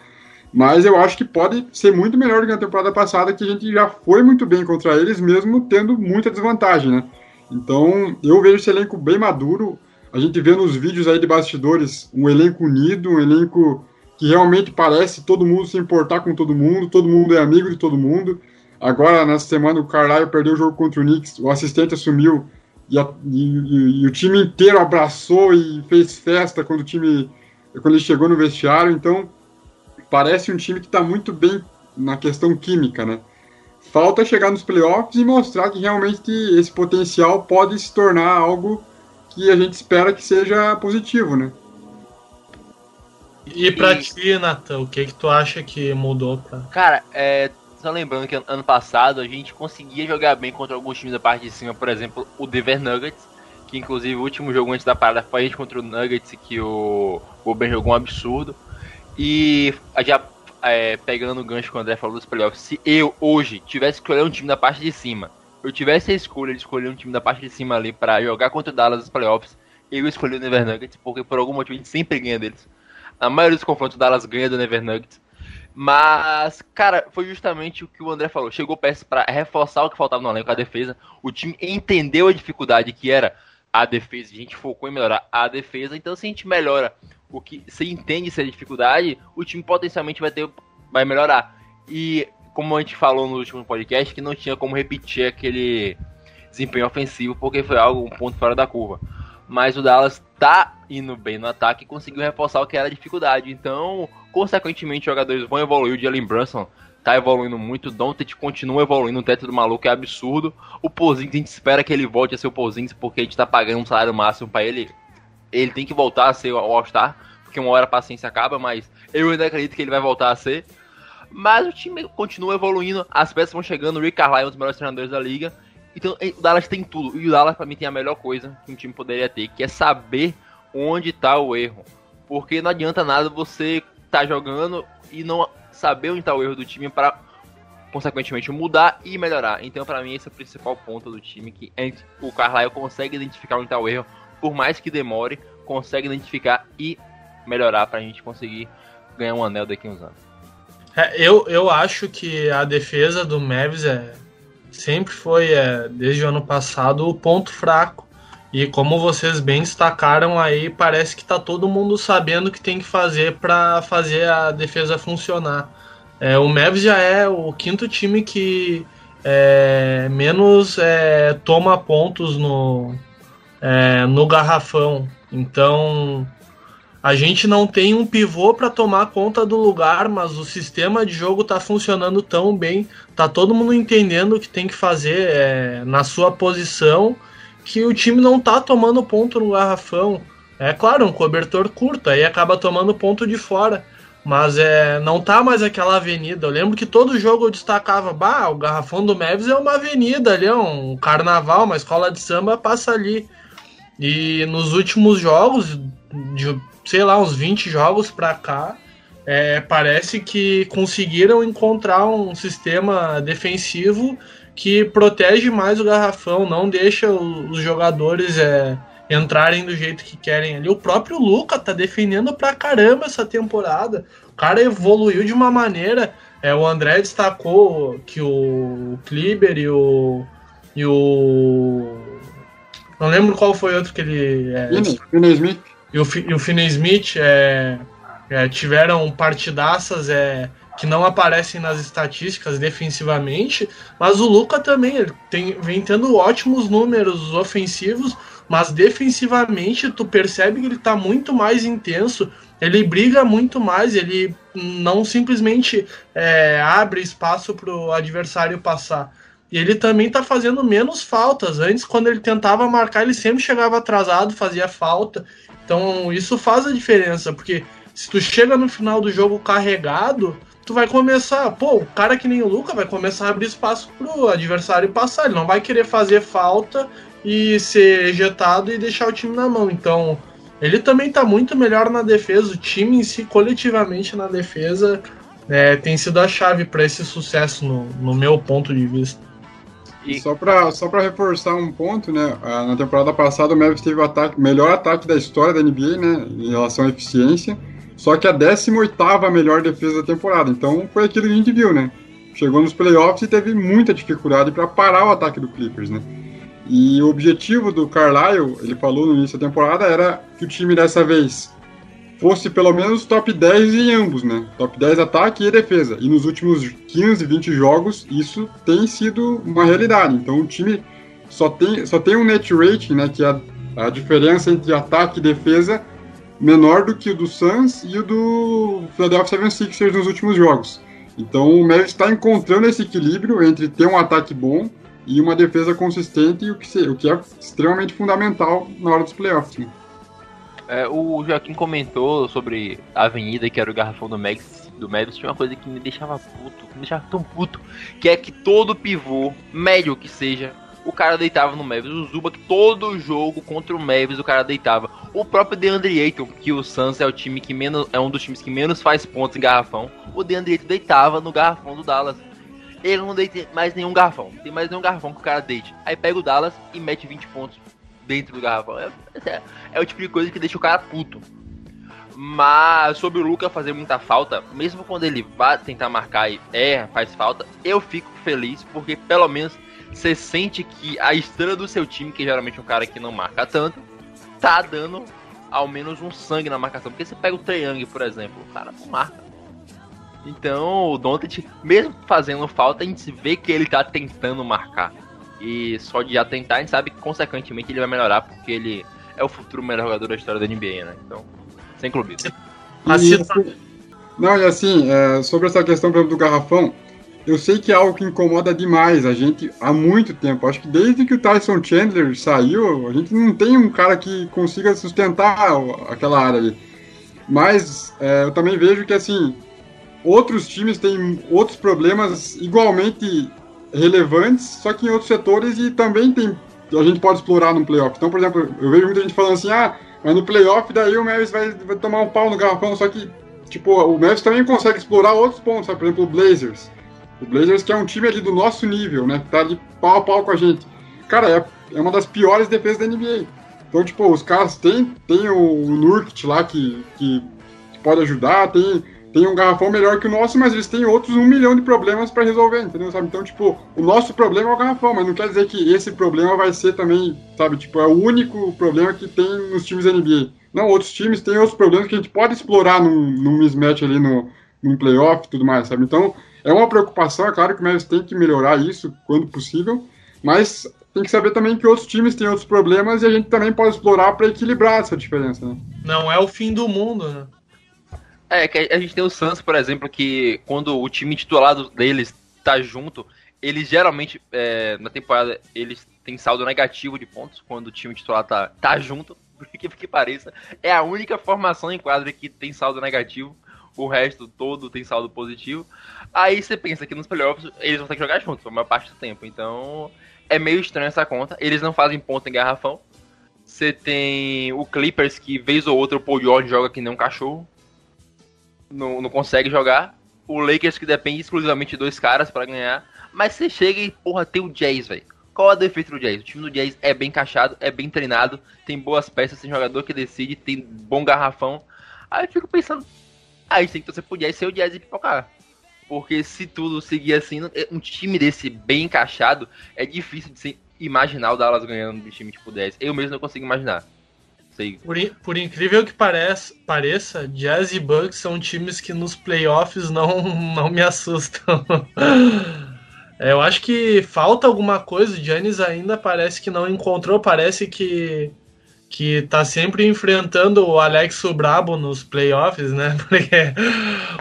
[SPEAKER 4] Mas eu acho que pode ser muito melhor do que na temporada passada, que a gente já foi muito bem contra eles, mesmo tendo muita desvantagem, né? Então, eu vejo esse elenco bem maduro. A gente vê nos vídeos aí de bastidores um elenco unido, um elenco que realmente parece todo mundo se importar com todo mundo, todo mundo é amigo de todo mundo. Agora, nessa semana, o Carlisle perdeu o jogo contra o Knicks, o assistente assumiu e, a, e, e, o time inteiro abraçou e fez festa quando o time quando ele chegou no vestiário. Então, parece um time que está muito bem na questão química, né? Falta chegar nos playoffs e mostrar que realmente esse potencial pode se tornar algo que a gente espera que seja positivo, né?
[SPEAKER 3] E pra e... ti, Nathan, o que que tu acha que mudou? Pra...
[SPEAKER 2] Cara, é, só lembrando que ano passado a gente conseguia jogar bem contra alguns times da parte de cima, por exemplo, o Denver Nuggets, que inclusive o último jogo antes da parada foi a gente contra o Nuggets, que o Boben jogou um absurdo. E já é, pegando o gancho que o André falou dos playoffs, se eu hoje tivesse que escolher um time da parte de cima, eu tivesse a escolha de escolher um time da parte de cima ali para jogar contra o Dallas nos playoffs, eu escolhi o Denver Nuggets, porque por algum motivo a gente sempre ganha deles. A maioria dos confrontos, o Dallas ganha do Never Nuggets. Mas, cara, foi justamente o que o André falou. Chegou peça para reforçar o que faltava no elenco, a defesa. O time entendeu a dificuldade que era a defesa. A gente focou em melhorar a defesa. Então, se a gente melhora o que se entende essa dificuldade, o time potencialmente vai ter vai melhorar. E como a gente falou no último podcast, que não tinha como repetir aquele desempenho ofensivo, porque foi algo um ponto fora da curva mas o Dallas tá indo bem no ataque e conseguiu reforçar o que era a dificuldade. Então, consequentemente, os jogadores vão evoluir. O Jalen Brunson tá evoluindo muito, o Doncic continua evoluindo, o teto do maluco é absurdo. O Porzingis, a gente espera que ele volte a ser o Porzingis, porque a gente tá pagando um salário máximo para ele. Ele tem que voltar a ser o All-Star, porque uma hora a paciência acaba, mas eu ainda acredito que ele vai voltar a ser. Mas o time continua evoluindo, as peças vão chegando, o Rick Carlisle é um dos melhores treinadores da liga. Então o Dallas tem tudo. E o Dallas, pra mim, tem a melhor coisa que um time poderia ter, que é saber onde tá o erro. Porque não adianta nada você tá jogando e não saber onde tá o erro do time para consequentemente mudar e melhorar. Então, para mim, esse é o principal ponto do time que o Carlisle consegue identificar onde tá o erro, por mais que demore, consegue identificar e melhorar pra gente conseguir ganhar um anel daqui a uns anos.
[SPEAKER 3] É, eu, eu acho que a defesa do Mavis é, sempre foi, é, desde o ano passado, o ponto fraco. E como vocês bem destacaram aí, parece que tá todo mundo sabendo o que tem que fazer para fazer a defesa funcionar. É, o Mavis já é o quinto time que é, menos é, toma pontos no, é, no garrafão. Então a gente não tem um pivô para tomar conta do lugar, mas o sistema de jogo está funcionando tão bem, tá todo mundo entendendo o que tem que fazer é, na sua posição, que o time não tá tomando ponto no garrafão. É claro, um cobertor curto, aí acaba tomando ponto de fora. Mas é, não tá mais aquela avenida. Eu lembro que todo jogo eu destacava, bah, o garrafão do Mavis é uma avenida ali, é um carnaval, uma escola de samba passa ali. E nos últimos jogos, de sei lá, uns 20 jogos para cá, é, parece que conseguiram encontrar um sistema defensivo que protege mais o garrafão, não deixa os jogadores é, entrarem do jeito que querem ali. O próprio Luca tá defendendo pra caramba essa temporada. O cara evoluiu de uma maneira. É, o André destacou que o Kliber e o. E o. Não lembro qual foi outro que ele. É,
[SPEAKER 4] Smith
[SPEAKER 3] e o, e o Finney Smith é, é, tiveram partidaças é, que não aparecem nas estatísticas defensivamente, mas o Luca também tem, vem tendo ótimos números ofensivos, mas defensivamente tu percebe que ele está muito mais intenso, ele briga muito mais, ele não simplesmente é, abre espaço para o adversário passar. E ele também está fazendo menos faltas. Antes, quando ele tentava marcar, ele sempre chegava atrasado, fazia falta. Então isso faz a diferença, porque se tu chega no final do jogo carregado, tu vai começar, pô, o cara que nem o Luca vai começar a abrir espaço pro adversário passar, ele não vai querer fazer falta e ser ejetado e deixar o time na mão. Então, ele também tá muito melhor na defesa, o time em si, coletivamente na defesa, é, tem sido a chave para esse sucesso, no, no meu ponto de vista.
[SPEAKER 4] E... Só para só pra reforçar um ponto, né? Na temporada passada o Mavis teve o ataque, melhor ataque da história da NBA, né? Em relação à eficiência. Só que a 18 melhor defesa da temporada. Então foi aquilo que a gente viu, né? Chegou nos playoffs e teve muita dificuldade para parar o ataque do Clippers, né? E o objetivo do Carlisle, ele falou no início da temporada, era que o time dessa vez fosse pelo menos top 10 em ambos, né? Top 10 ataque e defesa. E nos últimos 15, 20 jogos, isso tem sido uma realidade. Então o time só tem, só tem um net rating, né? Que é a, a diferença entre ataque e defesa menor do que o do Suns e o do Philadelphia 76ers nos últimos jogos. Então o Mavericks está encontrando esse equilíbrio entre ter um ataque bom e uma defesa consistente, o que, o que é extremamente fundamental na hora dos playoffs. Né?
[SPEAKER 2] É, o Joaquim comentou sobre a avenida, que era o garrafão do Max do tinha uma coisa que me deixava puto, que me deixava tão puto, que é que todo pivô, médio que seja, o cara deitava no Mavis. O Zuba, que todo jogo contra o Mavis, o cara deitava. O próprio DeAndre Ayton, que o Suns é o time que menos é um dos times que menos faz pontos em garrafão. O DeAndre Ayton deitava no garrafão do Dallas. Ele não deita mais nenhum garrafão. Tem mais nenhum garrafão que o cara deite. Aí pega o Dallas e mete 20 pontos dentro do garrafão. É, é, é, o tipo de coisa que deixa o cara puto. Mas sobre o Luca fazer muita falta, mesmo quando ele vai tentar marcar e é, faz falta, eu fico feliz porque pelo menos você sente que a estrela do seu time, que geralmente é um cara que não marca tanto, tá dando ao menos um sangue na marcação. Porque você pega o Triangle, por exemplo, o cara não marca. Então, o Doncic, mesmo fazendo falta, a gente vê que ele tá tentando marcar. E só de já tentar, a gente sabe que consequentemente ele vai melhorar, porque ele é o futuro melhor jogador da história da NBA, né? Então, sem clubismo.
[SPEAKER 4] E, assim, não, e assim, é, sobre essa questão exemplo, do garrafão, eu sei que é algo que incomoda demais a gente há muito tempo. Acho que desde que o Tyson Chandler saiu, a gente não tem um cara que consiga sustentar aquela área ali. Mas é, eu também vejo que assim outros times têm outros problemas igualmente relevantes, só que em outros setores e também tem a gente pode explorar no playoff. Então, por exemplo, eu vejo muita gente falando assim, ah, mas no playoff daí o Mavis vai, vai tomar um pau no garrafão, só que, tipo, o Mavis também consegue explorar outros pontos, sabe? Por exemplo, o Blazers. O Blazers que é um time ali do nosso nível, né? Tá ali pau a pau com a gente. Cara, é, é uma das piores defesas da NBA. Então, tipo, os caras têm, têm o, o Nurkic lá que, que pode ajudar, tem tem um garrafão melhor que o nosso, mas eles têm outros um milhão de problemas para resolver, entendeu? Sabe? Então, tipo, o nosso problema é o garrafão, mas não quer dizer que esse problema vai ser também, sabe? Tipo, é o único problema que tem nos times NBA. Não, outros times têm outros problemas que a gente pode explorar num, num mismatch ali no, num playoff e tudo mais, sabe? Então, é uma preocupação, é claro que o Mavis tem que melhorar isso quando possível, mas tem que saber também que outros times têm outros problemas e a gente também pode explorar para equilibrar essa diferença, né?
[SPEAKER 3] Não é o fim do mundo, né?
[SPEAKER 2] É, que a gente tem o Suns, por exemplo, que quando o time titulado deles tá junto, eles geralmente, é, na temporada, eles têm saldo negativo de pontos quando o time titular tá, tá junto, por que, que pareça. É a única formação em quadra que tem saldo negativo, o resto todo tem saldo positivo. Aí você pensa que nos playoffs eles vão ter que jogar juntos, a maior parte do tempo. Então é meio estranho essa conta. Eles não fazem ponto em garrafão. Você tem o Clippers que, vez ou outra, o Paul George joga que nem um cachorro não, não consegue jogar. O Lakers que depende exclusivamente de dois caras para ganhar. Mas você chega e, porra, tem o Jazz, velho. Qual a defesa do Jazz? O time do Jazz é bem encaixado, é bem treinado, tem boas peças, tem jogador que decide, tem bom garrafão. Aí eu fico pensando, aí tem que torcer pro Jazz ser o Jazz e pipocar. Porque se tudo seguir assim, um time desse bem encaixado, é difícil de imaginar o Dallas ganhando de time tipo 10. Eu mesmo não consigo imaginar.
[SPEAKER 3] Sei. Por, por, incrível que pareça, pareça, Jazz e Bucks são times que nos playoffs não, não me assustam. é, eu acho que falta alguma coisa. O Giannis ainda parece que não encontrou. Parece que que tá sempre enfrentando o Alex Brabo nos playoffs, né? Porque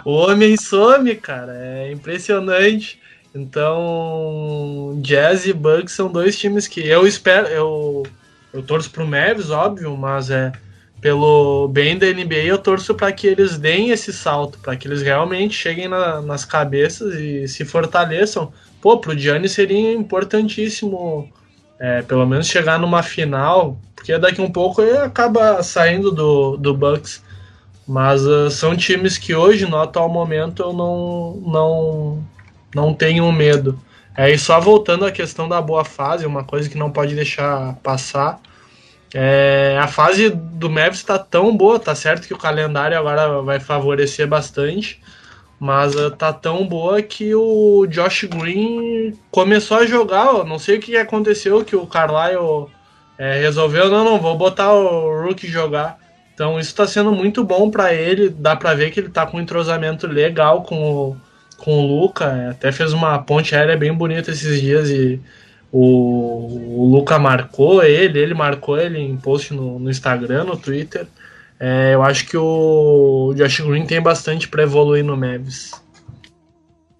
[SPEAKER 3] o homem some, cara. É impressionante. Então, Jazz e Bucks são dois times que eu espero. Eu eu torço pro Mavs, óbvio, mas é pelo bem da NBA eu torço para que eles deem esse salto, para que eles realmente cheguem na, nas cabeças e se fortaleçam. Pô, pro Gianni seria importantíssimo é, pelo menos chegar numa final, porque daqui um pouco ele acaba saindo do, do Bucks. Mas uh, são times que hoje, no atual momento, eu não, não, não tenho medo. É, e só voltando à questão da boa fase, uma coisa que não pode deixar passar. É, a fase do Mavis está tão boa, tá certo que o calendário agora vai favorecer bastante, mas uh, tá tão boa que o Josh Green começou a jogar. Não sei o que aconteceu, que o Carlisle é, resolveu, não, não, vou botar o Rookie jogar. Então isso está sendo muito bom para ele, dá para ver que ele está com um entrosamento legal com o com o Luca, é, até fez uma ponte aérea bem bonita esses dias e o, o Luca marcou ele, ele marcou ele em post no, no Instagram, no Twitter. É, eu acho que o Josh Green tem bastante para evoluir no Mavis.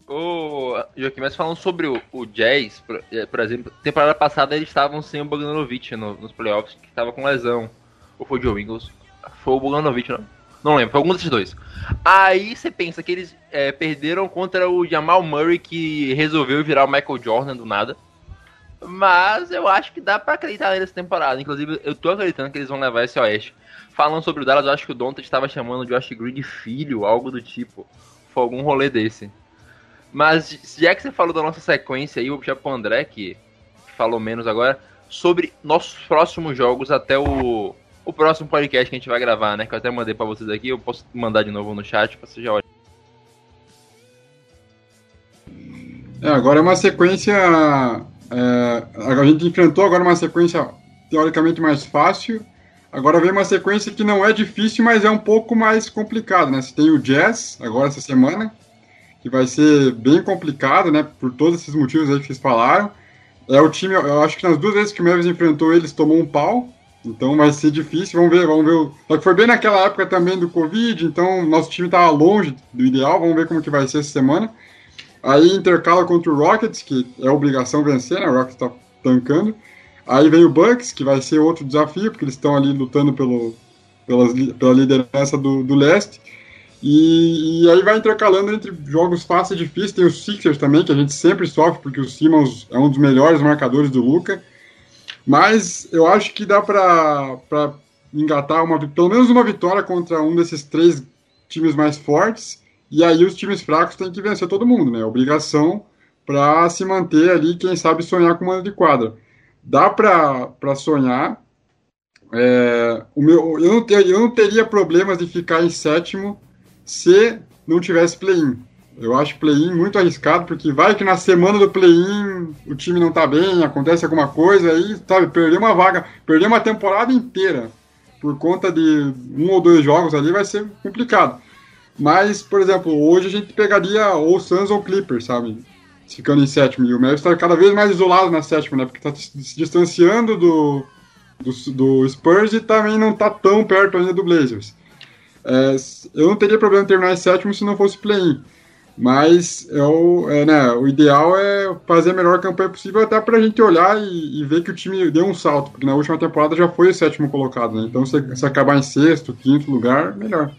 [SPEAKER 2] Ô, Joaquim, mas falando sobre o, o Jazz, por, é, por, exemplo, temporada passada eles estavam sem o Bogdanovic no, nos playoffs, que estava com lesão. Ou foi o Joe Ingles? Foi o Bogdanovic, não? Não lembro, foi algum desses dois. Aí você pensa que eles é, perderam contra o Jamal Murray, que resolveu virar o Michael Jordan do nada. Mas eu acho que dá para acreditar nessa temporada. Inclusive, eu tô acreditando que eles vão levar esse Oeste. Falando sobre o Dallas, eu acho que o Donta estava chamando o Josh Green de filho, algo do tipo. Foi algum rolê desse. Mas já que você falou da nossa sequência aí, eu vou puxar pro André, que falou menos agora, sobre nossos próximos jogos até o o próximo podcast que a gente vai gravar, né? Que eu até mandei pra vocês aqui, eu posso mandar de novo no chat pra vocês já olharem.
[SPEAKER 4] É, agora é uma sequência. É, a gente enfrentou agora uma sequência teoricamente mais fácil. Agora vem uma sequência que não é difícil, mas é um pouco mais complicada, né? Você tem o Jazz agora essa semana, que vai ser bem complicado, né? Por todos esses motivos aí que vocês falaram. É o time, eu acho que nas duas vezes que o Mavis enfrentou eles tomou um pau. Então vai ser difícil, vamos ver, vamos ver. Só que foi bem naquela época também do Covid, então nosso time estava longe do ideal, vamos ver como que vai ser essa semana. Aí intercala contra o Rockets, que é obrigação vencer, né? O Rockets está tancando. Aí vem o Bucks, que vai ser outro desafio, porque eles estão ali lutando pelo, pela, pela liderança do, do leste. E, e, aí vai intercalando entre jogos fáceis e difíceis. Tem os Sixers também, que a gente sempre sofre, porque o Simmons é um dos melhores marcadores do Luca. Mas eu acho que dá para engatar uma, pelo menos uma vitória contra um desses três times mais fortes. E aí os times fracos têm que vencer todo mundo, né? Obrigação para se manter ali, quem sabe sonhar com mano de quadra. Dá para sonhar. É, o meu, eu, não ter, eu não teria problemas de ficar em sétimo se não tivesse play-in. Eu acho play-in muito arriscado, porque vai que na semana do play-in o time não tá bem, acontece alguma coisa, aí, sabe, perder uma vaga, perder uma temporada inteira por conta de um ou dois jogos ali vai ser complicado. Mas, por exemplo, hoje a gente pegaria ou Suns ou Clippers, sabe? Ficando em sétimo. E o Mavericks está cada vez mais isolado na sétima, né? Porque está se distanciando do, do, do, Spurs e também não está tão perto ainda do Blazers. É, eu não teria problema em terminar em sétimo se não fosse play-in. Mas eu, é, né, o ideal é fazer a melhor campanha possível até para a gente olhar e, e, ver que o time deu um salto, porque na última temporada já foi o sétimo colocado, né? Então se, se acabar em sexto, quinto lugar, melhor.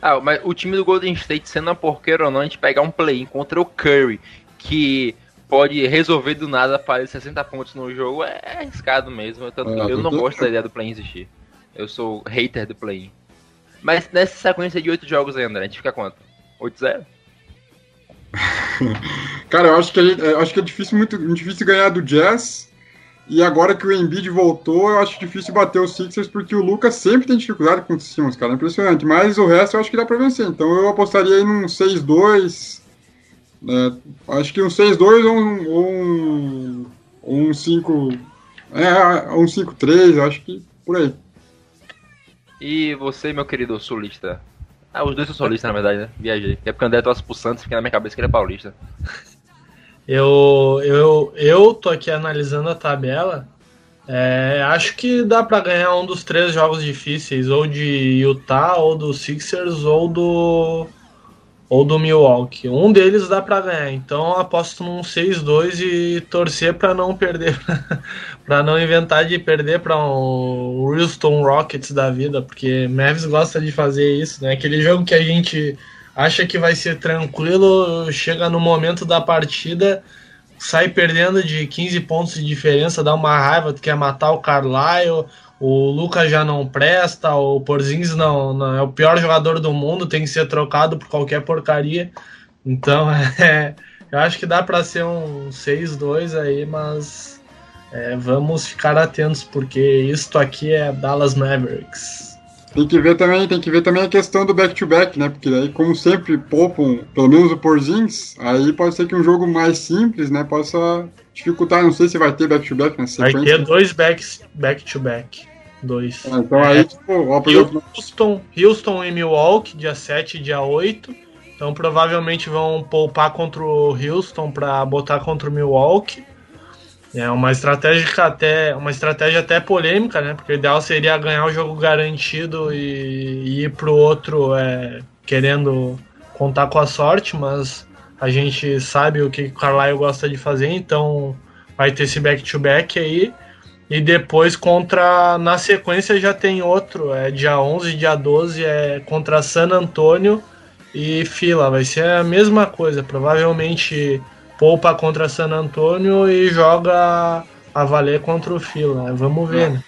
[SPEAKER 2] Ah, mas o time do Golden State, sendo uma porqueira ou não, a gente pegar um play contra o Curry, que pode resolver do nada fazer 60 pontos no jogo, é arriscado mesmo. Eu, é, eu não gosto da ideia do play existir. Eu sou hater do play Mas nessa sequência de 8 jogos André, a gente fica quanto? 8-0?
[SPEAKER 4] Cara, eu acho que, eu acho que é difícil, muito difícil ganhar do Jazz. E agora que o Embiid voltou, eu acho difícil bater os Sixers, porque o Lucas sempre tem dificuldade com os Simmons, cara. É impressionante. Mas o resto eu acho que dá pra vencer. Então eu apostaria aí num 6-2. Né? Acho que um 6-2 ou um, ou um, um 5. É, um 5-3, acho que por aí.
[SPEAKER 2] E você, meu querido sulista? Ah, os dois são solistas, na verdade, né? Viajei. É porque o André torce pro Santos, fica na minha cabeça que ele é paulista.
[SPEAKER 3] Eu, eu, eu tô aqui analisando a tabela. É, acho que dá para ganhar um dos três jogos difíceis, ou de Utah, ou do Sixers, ou do ou do Milwaukee. Um deles dá para ganhar. Então aposto num 6-2 e torcer para não perder, para não inventar de perder para um Houston Rockets da vida, porque Mavis gosta de fazer isso, né? Aquele jogo que a gente acha que vai ser tranquilo, chega no momento da partida, sai perdendo de 15 pontos de diferença, dá uma raiva, quer matar o Carlisle, o Lucas já não presta, o Porzingis não, não, é o pior jogador do mundo, tem que ser trocado por qualquer porcaria. Então, é, eu acho que dá para ser um 6-2 aí, mas é, vamos ficar atentos porque isto aqui é Dallas Mavericks.
[SPEAKER 4] Tem que ver também, tem que ver também a questão do back-to-back, -back, né? Porque aí, como sempre poupam, pelo menos o Porzins, aí pode ser que um jogo mais simples, né, possa dificultar. Não sei se vai ter back-to-back
[SPEAKER 3] na sequência. Vai ter dois back-to-back. Dois.
[SPEAKER 4] É, então aí, tipo, ó.
[SPEAKER 3] Houston, Houston e Milwaukee, dia 7 e dia 8. Então provavelmente vão poupar contra o Houston para botar contra o Milwaukee. É uma estratégia até uma estratégia até polêmica, né? Porque o ideal seria ganhar o jogo garantido e, e ir pro outro é, querendo contar com a sorte, mas a gente sabe o que o Carlisle gosta de fazer, então vai ter esse back-to-back -back aí. E depois contra. Na sequência já tem outro, é dia 11, dia 12, é contra San Antônio e Fila. Vai ser a mesma coisa. Provavelmente poupa contra San Antônio e joga a valer contra o Fila. Né? Vamos ver, né?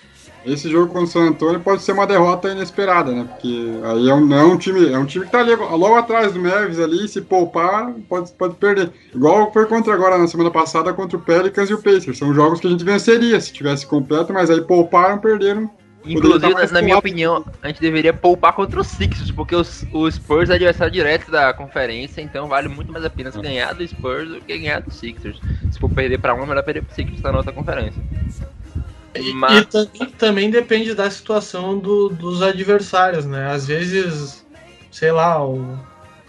[SPEAKER 4] Esse jogo contra o San Antônio pode ser uma derrota inesperada, né? Porque aí é um, é um time, é um time que tá ali, logo atrás do Mavis ali, se poupar, pode, pode perder. Igual foi contra agora na semana passada contra o Pelicans e o Pacers. São jogos que a gente venceria se tivesse completo, mas aí pouparam, perderam.
[SPEAKER 2] Inclusive, na minha opinião, a gente deveria poupar contra os Sixers, porque os, o Spurs é adversário direto da conferência, então vale muito mais a pena ganhar do Spurs do que ganhar do Sixers. Se for perder para um, melhor perder pro Sixers na nossa conferência.
[SPEAKER 3] Mas... E, também, também, depende da situação do, dos adversários, né? Às vezes, sei lá, o,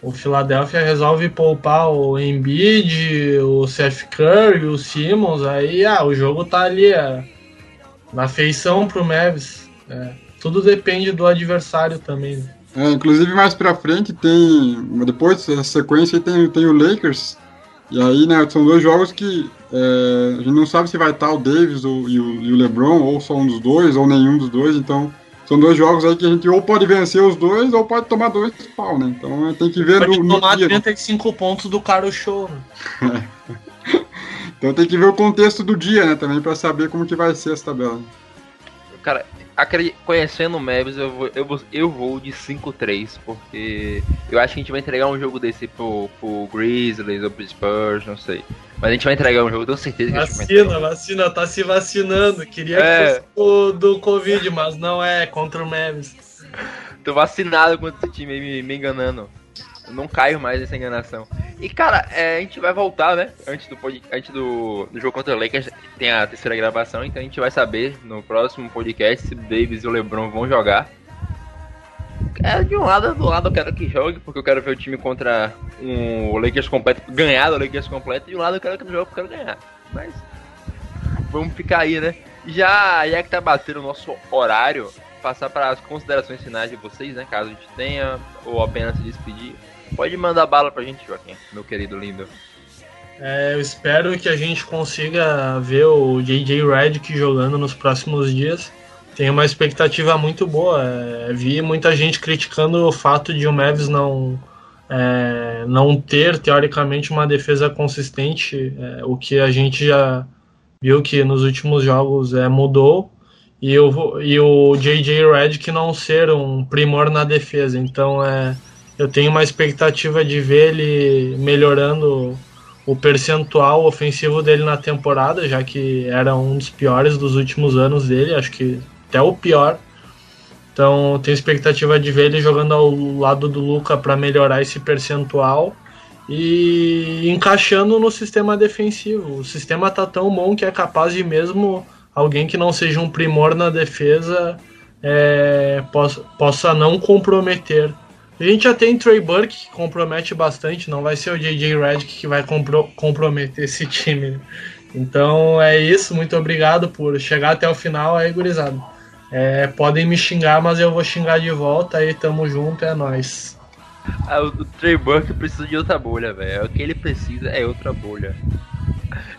[SPEAKER 3] o Philadelphia resolve poupar o Embiid, o Seth Curry, o Simmons, aí ah, o jogo tá ali é, na feição pro Mavis. É, tudo depende do adversário também. Né?
[SPEAKER 4] É, inclusive mais pra frente tem. Depois dessa sequência tem, tem o Lakers. E aí, né, são dois jogos que é, a gente não sabe se vai estar o Davis ou, e, o, e o LeBron, ou só um dos dois, ou nenhum dos dois, então são dois jogos aí que a gente ou pode vencer os dois ou pode tomar dois pau, né? Então tem que ver
[SPEAKER 3] Pode
[SPEAKER 4] no, no
[SPEAKER 3] tomar
[SPEAKER 4] dia.
[SPEAKER 3] 35 pontos do cara show. né?
[SPEAKER 4] Então tem que ver o contexto do dia, né? Também pra saber como que vai ser essa tabela.
[SPEAKER 2] Cara, conhecendo o Mavis, eu vou, eu vou, eu vou de 5-3, porque eu acho que a gente vai entregar um jogo desse pro, pro Grizzlies ou pro Spurs, não sei. Mas a gente vai entregar um jogo, tenho certeza que a gente vai
[SPEAKER 3] Vacina, vacina, tá se vacinando. Queria
[SPEAKER 2] É.
[SPEAKER 3] que fosse do Covid, mas não é contra o Mavis.
[SPEAKER 2] Tô vacinado contra esse time aí me, me enganando. Não caio mais nessa enganação. E cara, é, a gente vai voltar, né? Antes do, antes do, do jogo contra o Lakers, tem a terceira gravação, então a gente vai saber no próximo podcast se o Davis e o LeBron vão jogar. É, de um lado, do lado eu quero que jogue, porque eu quero ver o time contra um, o Lakers completo, ganhar do Lakers completo, e de um lado eu quero que jogue, porque eu quero ganhar. Mas vamos ficar aí, né? Já, já que tá batendo o nosso horário, passar para as considerações finais de vocês, né? Caso a gente tenha, ou apenas se despedir. Pode mandar bala pra gente, Joaquim, meu querido lindo.
[SPEAKER 3] É, eu espero que a gente consiga ver o JJ Redick jogando nos próximos dias. Tenho uma expectativa muito boa. É, vi muita gente criticando o fato de o Mavis não, é, não ter, teoricamente, uma defesa consistente, é, o que a gente já viu que nos últimos jogos é, mudou. E, o e o JJ Redick não ser um primor na defesa. Então, é, eu tenho uma expectativa de ver ele melhorando o percentual ofensivo dele na temporada, já que era um dos piores dos últimos anos dele, acho que até o pior. Então, tenho expectativa de ver ele jogando ao lado do Luca para melhorar esse percentual e encaixando no sistema defensivo. O sistema tá tão bom que é capaz de mesmo alguém que não seja um primor na defesa é, possa, possa não comprometer. A gente já tem Trey Burke que compromete bastante, não vai ser o JJ Redick que vai compro comprometer esse time. Então é isso, muito obrigado por chegar até o final aí, gurizada. É, podem me xingar, mas eu vou xingar de volta aí, tamo junto, é nóis.
[SPEAKER 2] Ah, o Trey Burke precisa de outra bolha, velho. O que ele precisa é outra bolha.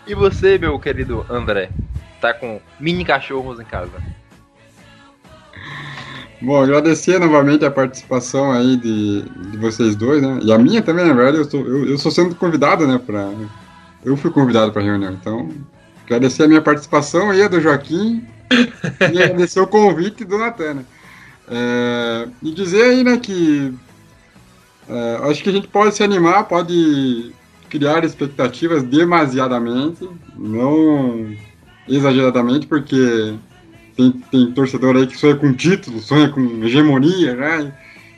[SPEAKER 2] E você, meu querido André, tá com mini cachorros em casa?
[SPEAKER 4] Bom, agradecer novamente a participação aí de, de vocês dois, né? E a minha também, na verdade, eu estou eu, eu sou sendo convidado, né? Pra, eu fui convidado para reunião, então agradecer a minha participação aí, a do Joaquim, e agradecer o convite do Natan, né? É, e dizer aí, né, que é, acho que a gente pode se animar, pode criar expectativas demasiadamente, não exageradamente, porque tem, tem torcedor aí que sonha com título, sonha com hegemonia, né?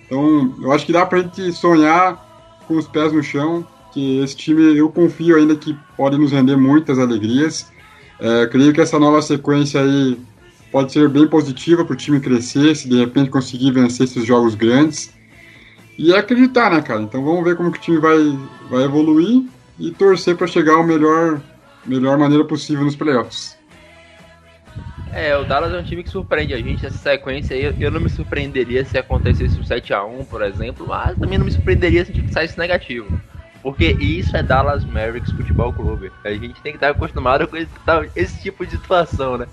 [SPEAKER 4] Então, eu acho que dá pra gente sonhar com os pés no chão, que esse time eu confio ainda que pode nos render muitas alegrias. É, creio que essa nova sequência aí pode ser bem positiva para o time crescer, se de repente conseguir vencer esses jogos grandes. E é acreditar, né, cara? Então vamos ver como que o time vai, vai evoluir e torcer para chegar à melhor, melhor maneira possível nos playoffs.
[SPEAKER 2] É, o Dallas é um time que surpreende a gente essa sequência aí. Eu não me surpreenderia se acontecesse um 7x1, por exemplo, mas também não me surpreenderia se a gente saísse negativo. Porque isso é Dallas Mavericks Futebol Clube. A gente tem que estar acostumado com esse, esse, tipo de situação, né?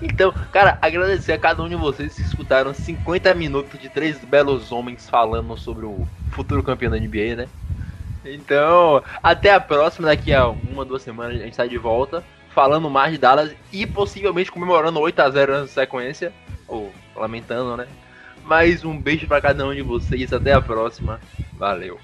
[SPEAKER 2] Então, cara, agradecer a cada um de vocês que escutaram 50 minutos de três belos homens falando sobre o futuro campeão da NBA, né? Então, até a próxima, daqui a uma, duas semanas a gente tá de volta, falando mais de Dallas e possivelmente comemorando 8x0 na sequência, ou lamentando, né? Mas um beijo para cada um de vocês, até a próxima, valeu.